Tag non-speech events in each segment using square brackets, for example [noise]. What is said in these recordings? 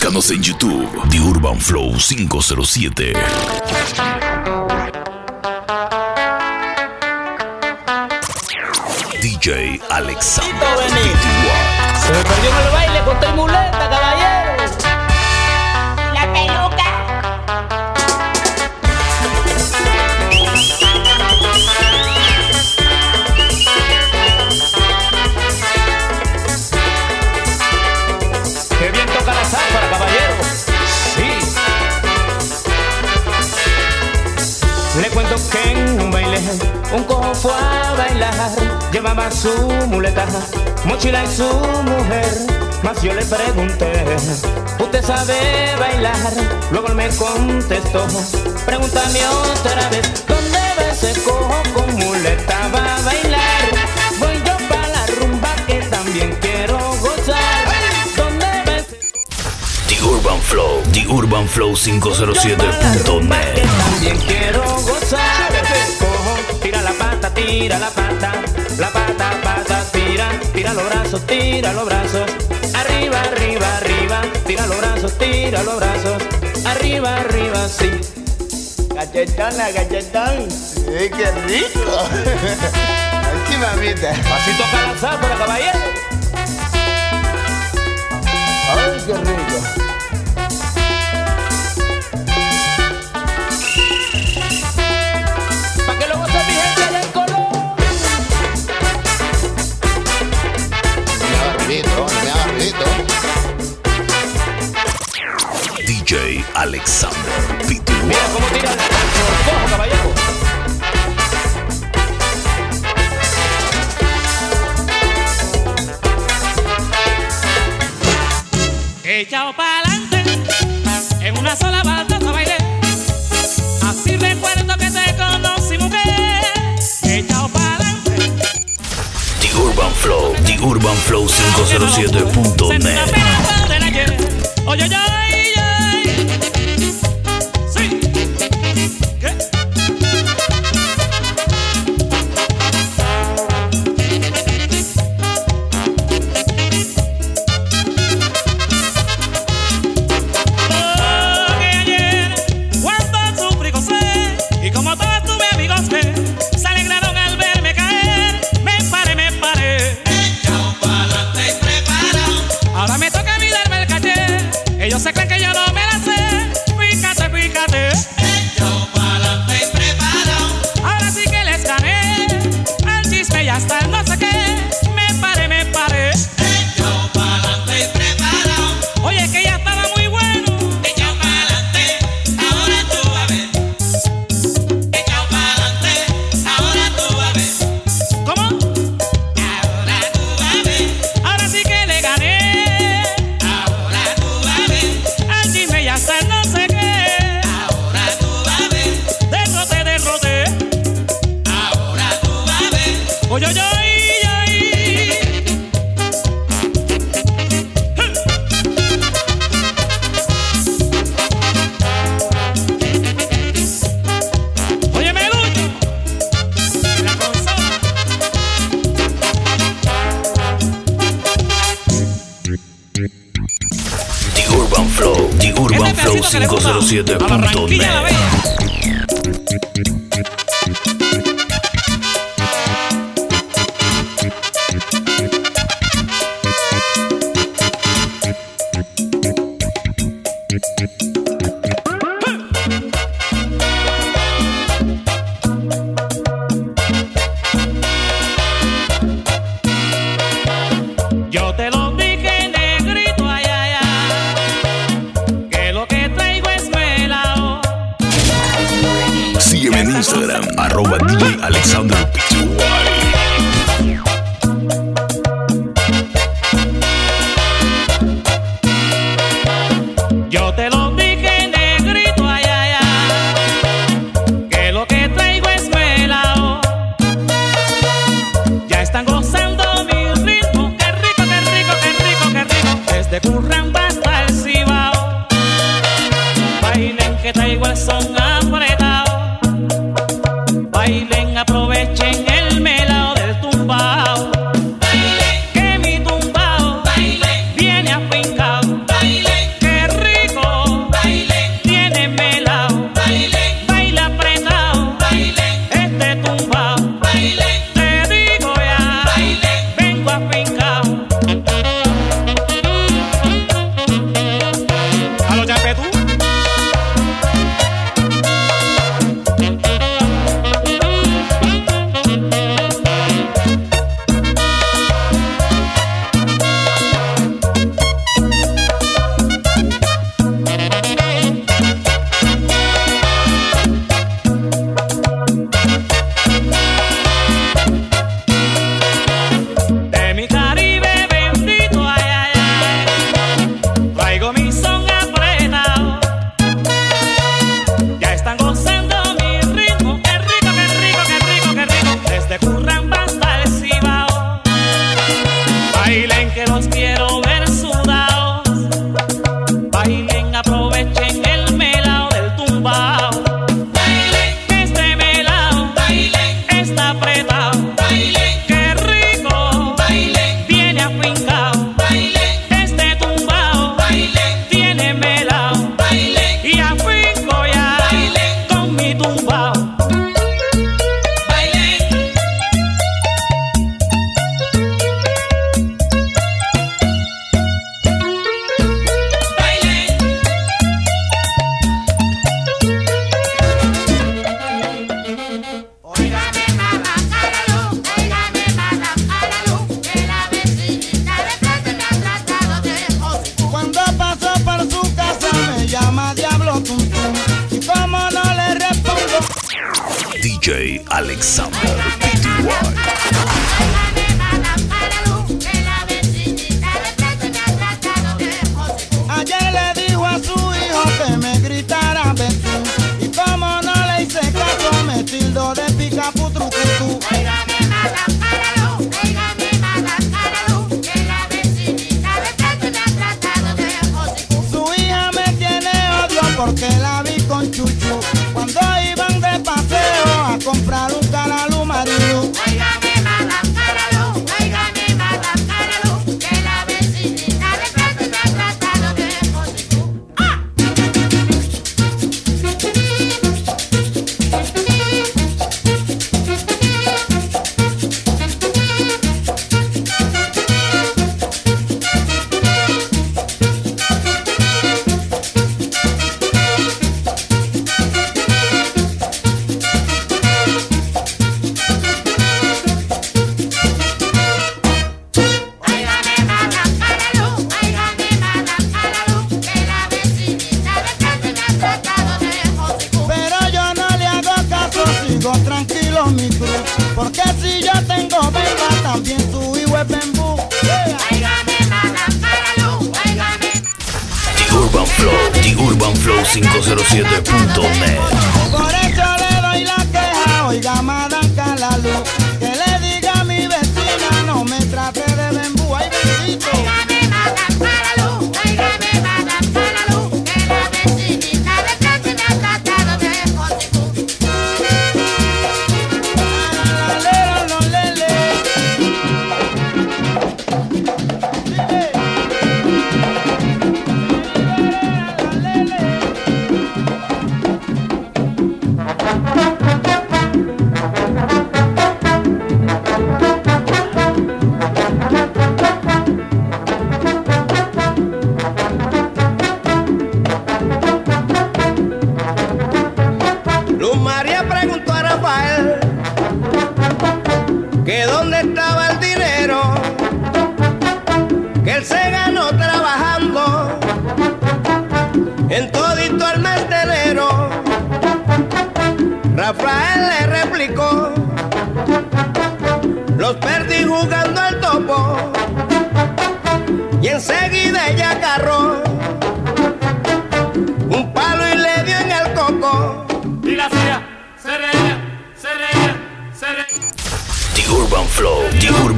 Búscanos en YouTube, The Urban Flow 507. DJ Alexander. Se me perdió en el baile con muleta, Llevaba su muleta, mochila y su mujer. Mas yo le pregunté, ¿usted sabe bailar? Luego él me contestó, pregúntame otra vez, ¿dónde va ese cojo con muleta va a bailar? Voy yo para la rumba que también quiero gozar. ¿Dónde va ese The Urban Flow, The Urban Flow 507.net. que también quiero gozar. Cojo, tira la pata, tira la pata, la pata, pata, tira, tira los brazos, tira los brazos, arriba, arriba, arriba, tira los brazos, tira los brazos, arriba, arriba, sí. Galletona, galletón. Sí, qué rico. [laughs] Así, mamita. Así toca la záfara, caballero. Ay, qué rico. Alexander Mira P2. cómo tira el cojo, caballero. Echado pa'lante, en una sola baldosa bailé. Así recuerdo que te conocí, mujer. Echado pa'lante. The Urban Flow, The Urban Flow 507.net. Oye, oye, oye. 107.net.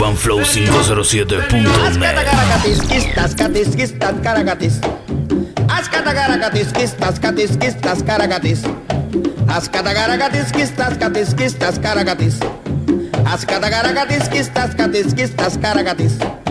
Urban Flow 507.net. Ascatagaracatisquistas, catisquistas, caragatis. Ascatagaracatisquistas, catisquistas, caragatis.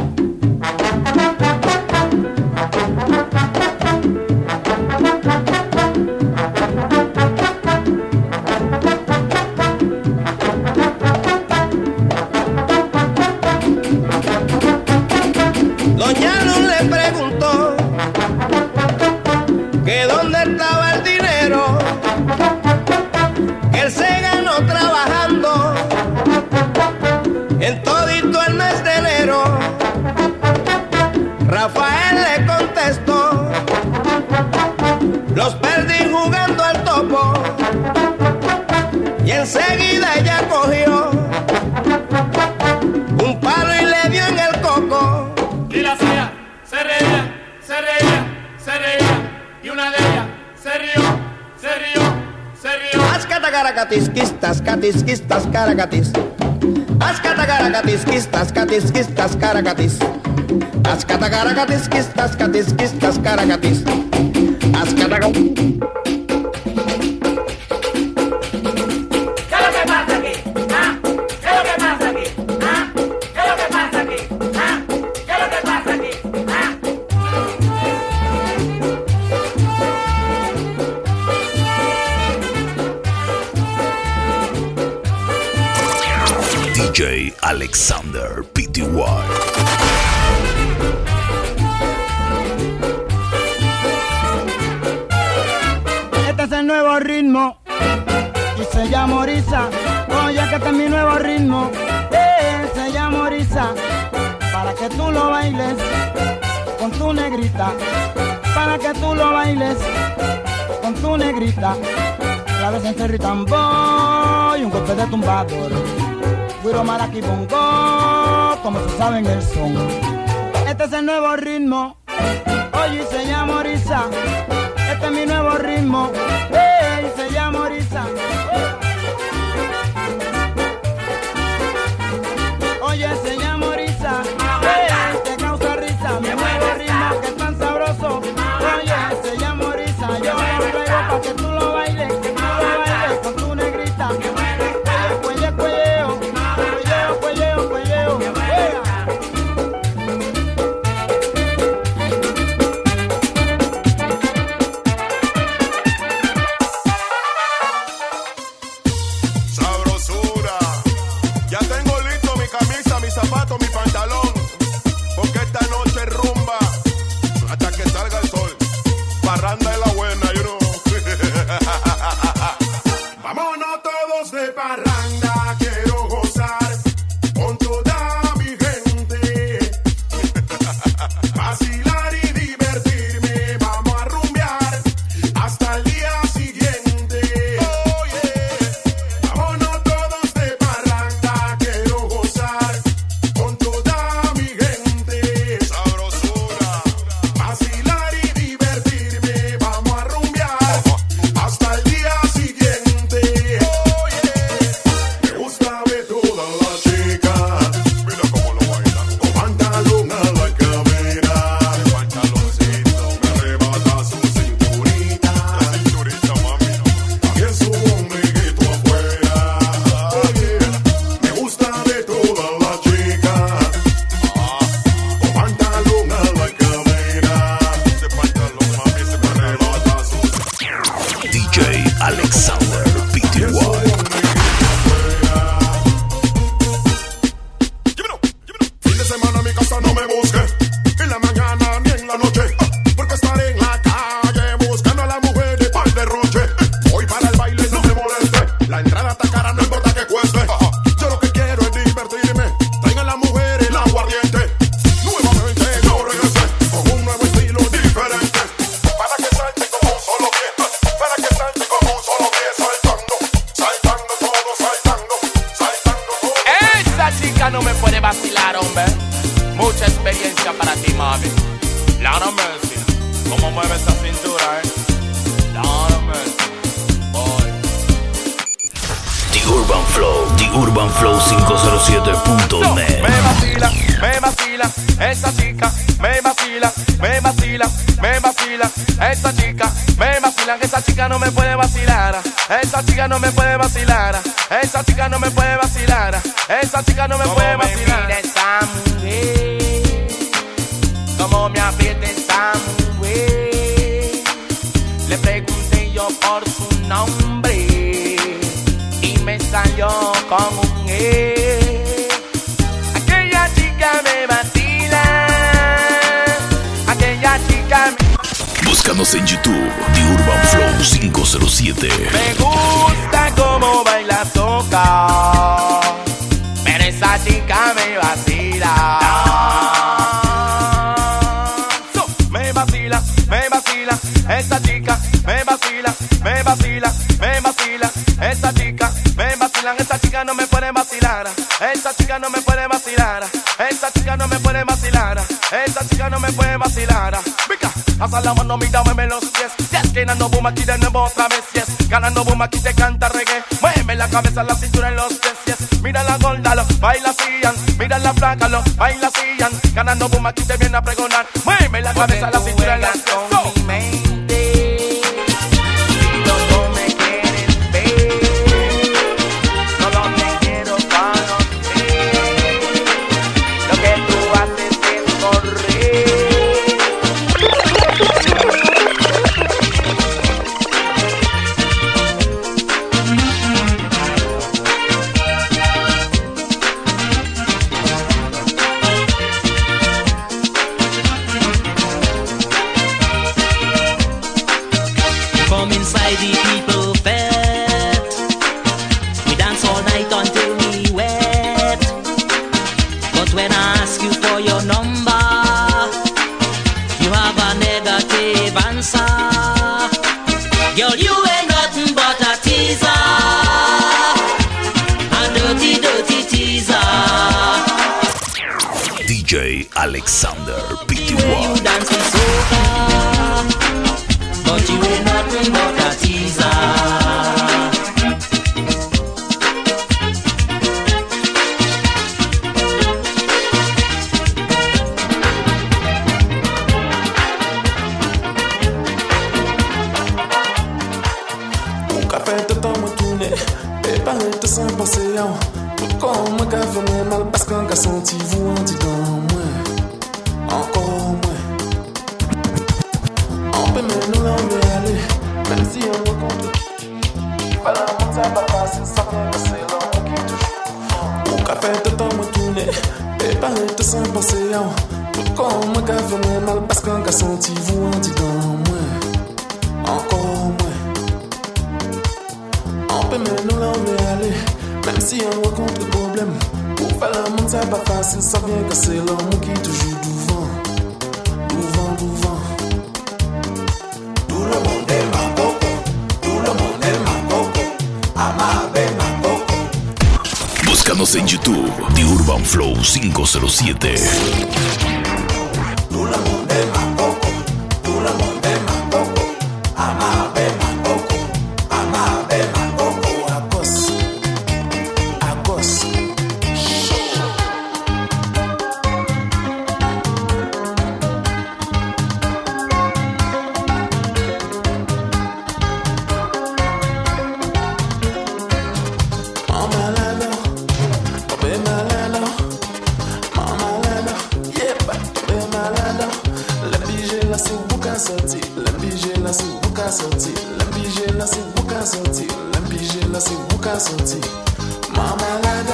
catequistas, catequistas, caracates. Ascatacaracatequistas, catequistas, caracates. Ascatacaracatequistas, catequistas, caracates. Ascatacaracatequistas, se llama Orisa. Oye, que este es mi nuevo ritmo, eh, se llama Orisa. Para que tú lo bailes con tu negrita. Para que tú lo bailes con tu negrita. La vez en cerro y un golpe de tumbador. Guiro maraqui bongo, como se sabe el son. Este es el nuevo ritmo, oye, se llama Orisa. Este es mi nuevo ritmo. Eh, se llama Orisa. Oye, se llama Urban Flow, The Urban Flow 507.net. Me vacila, me vacila, esa chica, me vacila, me vacila, me vacila, esa chica, me vacila, esa chica no me puede vacilar, esa chica no me puede vacilar, esa chica no me puede vacilar, esa chica no me puede vacilar. esa mujer, como me aprieta esa mujer, le pregunté yo por su nombre me salió con un E. Aquella chica me vacila. Aquella chica me, Búscanos en YouTube, The Urban Flow 507. me gusta como baila toca. Pero esa chica esa chica no me puede vacilar. Esa chica no me puede vacilar. Esa chica no me puede vacilar. Esa chica no me puede vacilar. Venga, hasta la mano, mira, mueve los pies. Yes, no boom aquí de nuevo otra vez. Yes, ganando boom aquí te canta reggae. Mueve la cabeza, la cintura en los pies. Yes, mira la gorda, lo baila asían. Mira la flaca, lo baila asían. Ganando boom aquí te viene a pregonar. Mueve la cabeza, la cintura en los pies. Alexander ka senti vou an ti dan mwen Ankor mwen Anpe men nou la ou me ale Mem si an wakontre problem Pou fè la moun sa pa fasil Sa vyen ka se lan moun ki toujou douvan Douvan, douvan Tout le monde est ma coco Tout le monde est ma coco Amabe ma coco. Búscanos en YouTube, The Urban Flow 507. ka soti Lèm pije la se pou ka soti Lèm pije la se pou ka soti Ma malade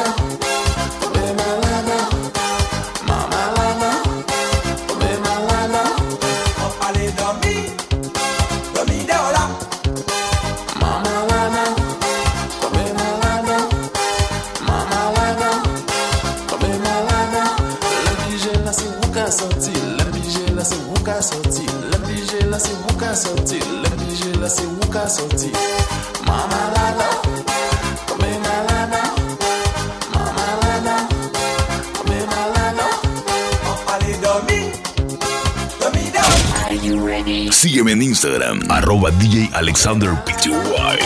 Instagram, arroba DJ Alexander Pty.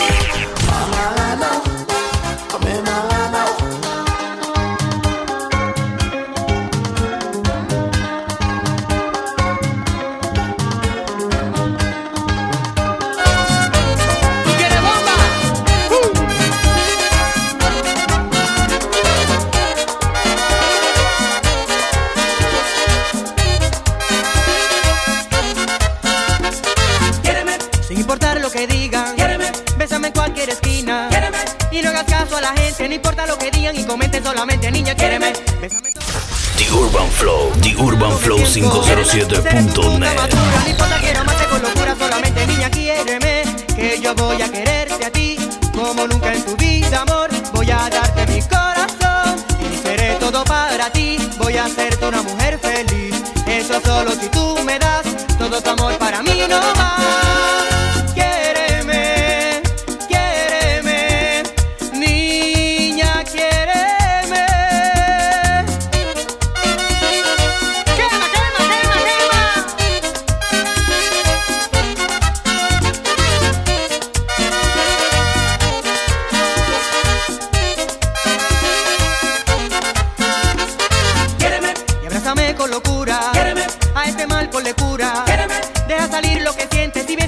La gente, no importa lo que digan y comenten solamente, niña. Quiéreme, bésame The Urban Flow, The Urban Flow 507.net. No importa quiero amarte con locura solamente niña quiéreme Que yo voy a quererte a ti Como nunca en tu vida amor Voy a darte mi corazón Y seré todo para ti Voy a hacerte una mujer feliz Eso solo si tú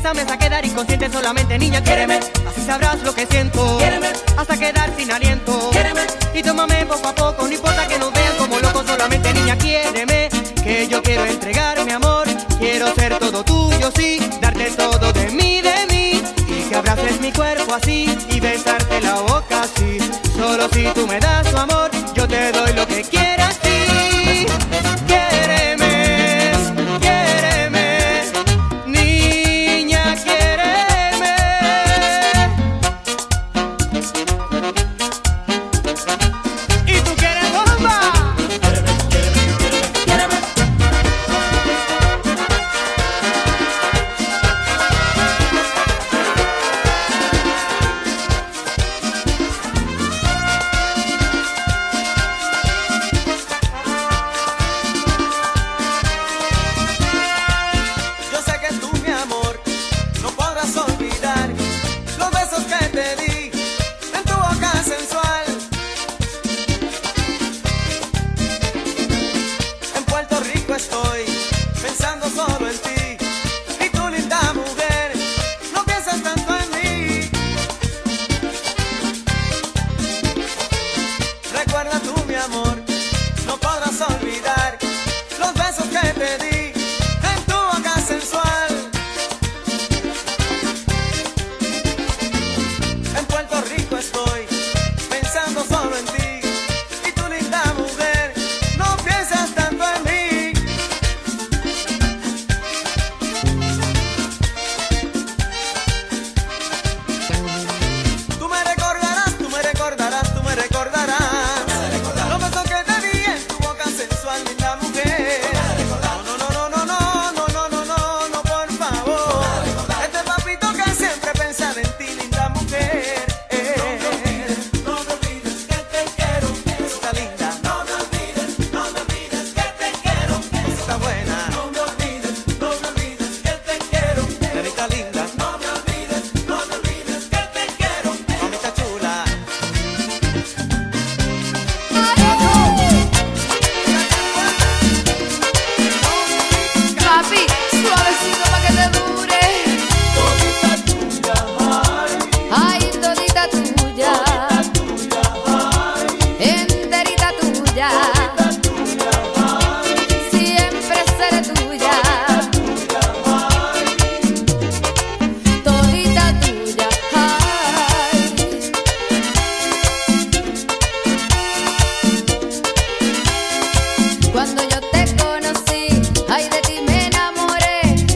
bésame hasta quedar inconsciente solamente niña. Quiéreme así sabrás lo que siento. Quiéreme hasta quedar sin aliento. Quiéreme y tómame poco a poco. No importa que nos vean como locos solamente niña. Quiéreme que yo quiero entregar mi amor. Quiero ser todo tuyo sí, darte todo de mí de mí y que abraces mi cuerpo así y besarte la boca así. Solo si tú me das tu amor,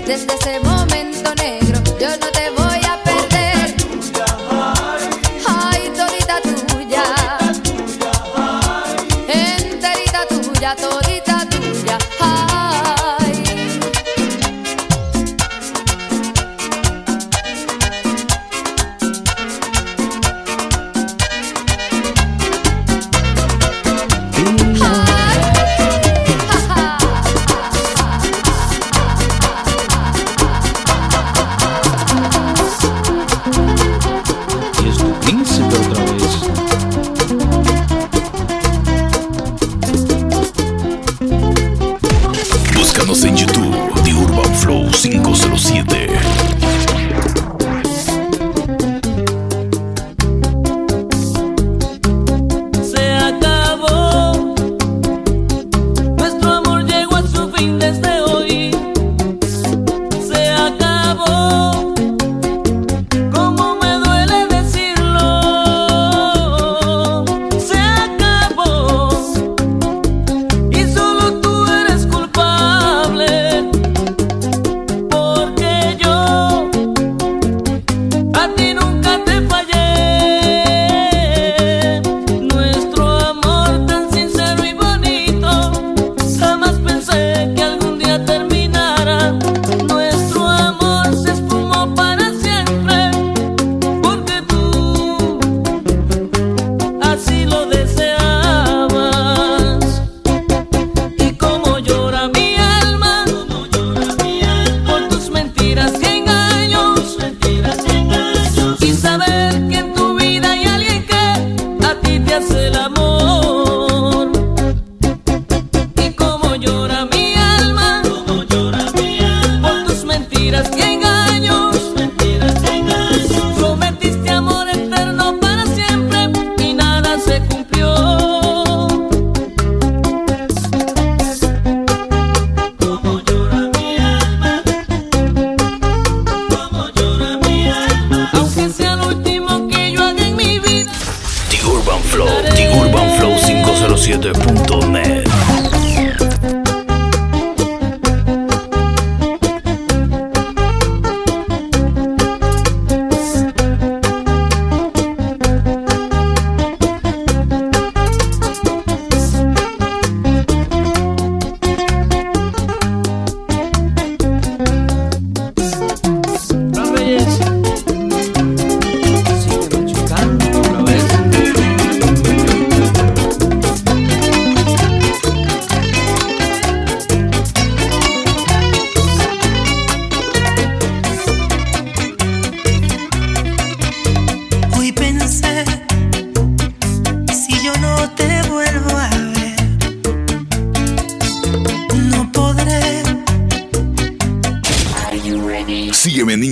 Desde ese momento.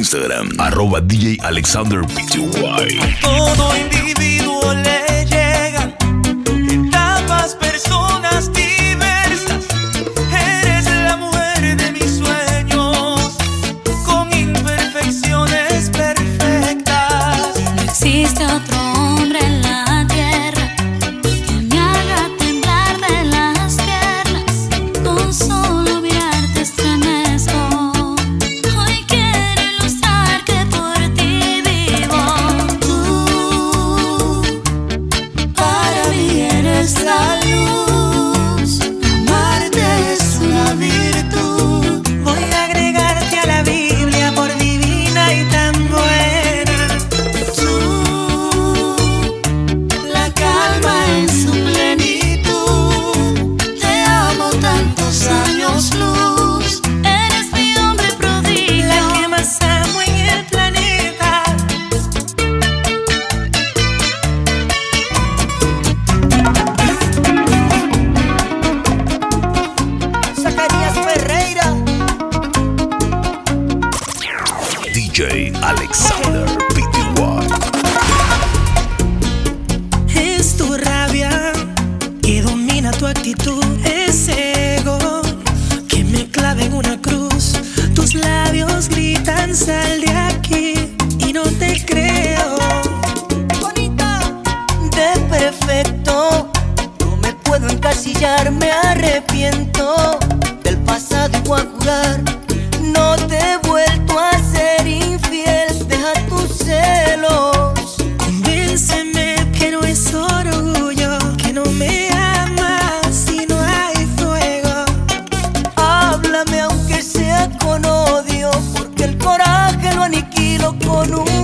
Instagram, arroba DJ Alexander Pty. Todo individuo le no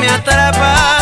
me atrapa.